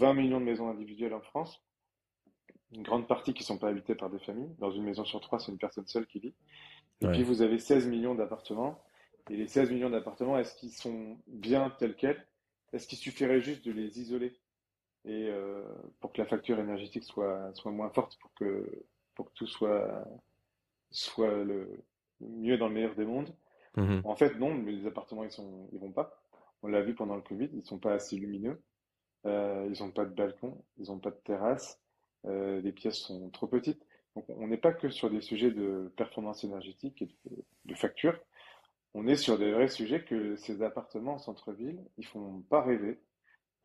20 millions de maisons individuelles en France, une grande partie qui ne sont pas habitées par des familles. Dans une maison sur trois, c'est une personne seule qui vit. Et puis vous avez 16 millions d'appartements. Et les 16 millions d'appartements, est-ce qu'ils sont bien tels quels? Est-ce qu'il suffirait juste de les isoler? Et euh, pour que la facture énergétique soit, soit moins forte, pour que, pour que tout soit, soit le mieux dans le meilleur des mondes Mhm. En fait, non, mais les appartements, ils sont, ils vont pas. On l'a vu pendant le Covid, ils sont pas assez lumineux. Euh, ils ont pas de balcon, ils ont pas de terrasse. Euh, les pièces sont trop petites. Donc, on n'est pas que sur des sujets de performance énergétique et de, de facture. On est sur des vrais sujets que ces appartements en centre-ville, ils font pas rêver.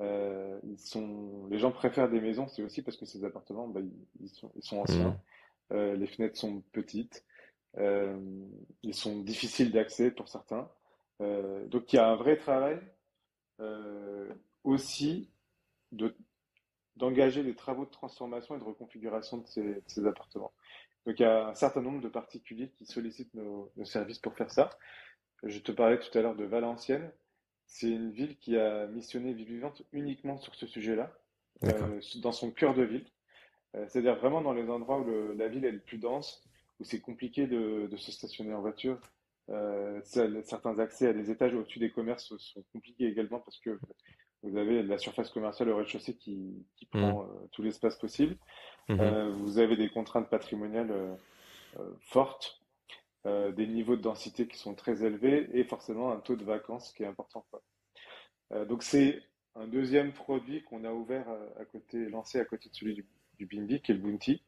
Euh, ils sont, les gens préfèrent des maisons, c'est aussi parce que ces appartements, bah, ils, sont, ils sont anciens. Euh, les fenêtres sont petites. Ils sont difficiles d'accès pour certains. Donc il y a un vrai travail euh, aussi de d'engager des travaux de transformation et de reconfiguration de ces, de ces appartements. Donc il y a un certain nombre de particuliers qui sollicitent nos, nos services pour faire ça. Je te parlais tout à l'heure de Valenciennes. C'est une ville qui a missionné Vie Vivante uniquement sur ce sujet-là, euh, dans son cœur de ville. Euh, c'est-à-dire vraiment dans les endroits où le- la ville est le plus dense, où c'est compliqué de, de se stationner en voiture. Euh, certains accès à des étages au-dessus des commerces sont compliqués également parce que vous avez la surface commerciale au rez-de-chaussée qui, qui Mhm. prend euh, tout l'espace possible. Mhm. Euh, vous avez des contraintes patrimoniales euh, fortes, des niveaux de densité qui sont très élevés et forcément un taux de vacances qui est important, quoi. Donc c'est un deuxième produit qu'on a ouvert à, côté, lancé à côté de celui du, du Bimbi, qui est le Bounty.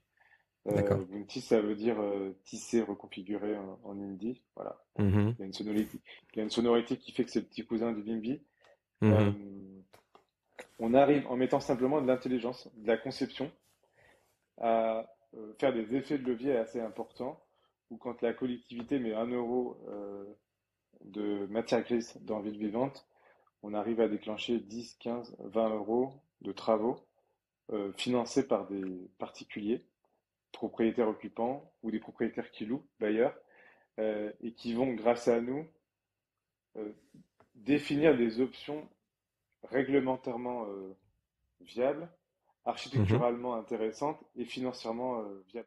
Euh. Bounty, ça veut dire euh, tisser, reconfigurer en, en indie. Voilà. Mhm. Il y a une sonorité, il y a une sonorité qui fait que c'est le petit cousin du Bimbi. Euh, Mhm. on arrive en mettant simplement de l'intelligence, de la conception, à euh, faire des effets de levier assez importants, où quand la collectivité met un euro euh, de matière grise dans Ville Vivante, on arrive à déclencher 10, 15, 20 euros de travaux euh, financés par des particuliers, propriétaires occupants ou des propriétaires qui louent, bailleurs, euh, et qui vont, grâce à nous, euh, définir des options réglementairement euh, viables, Mhm. architecturalement intéressantes et financièrement euh, viables.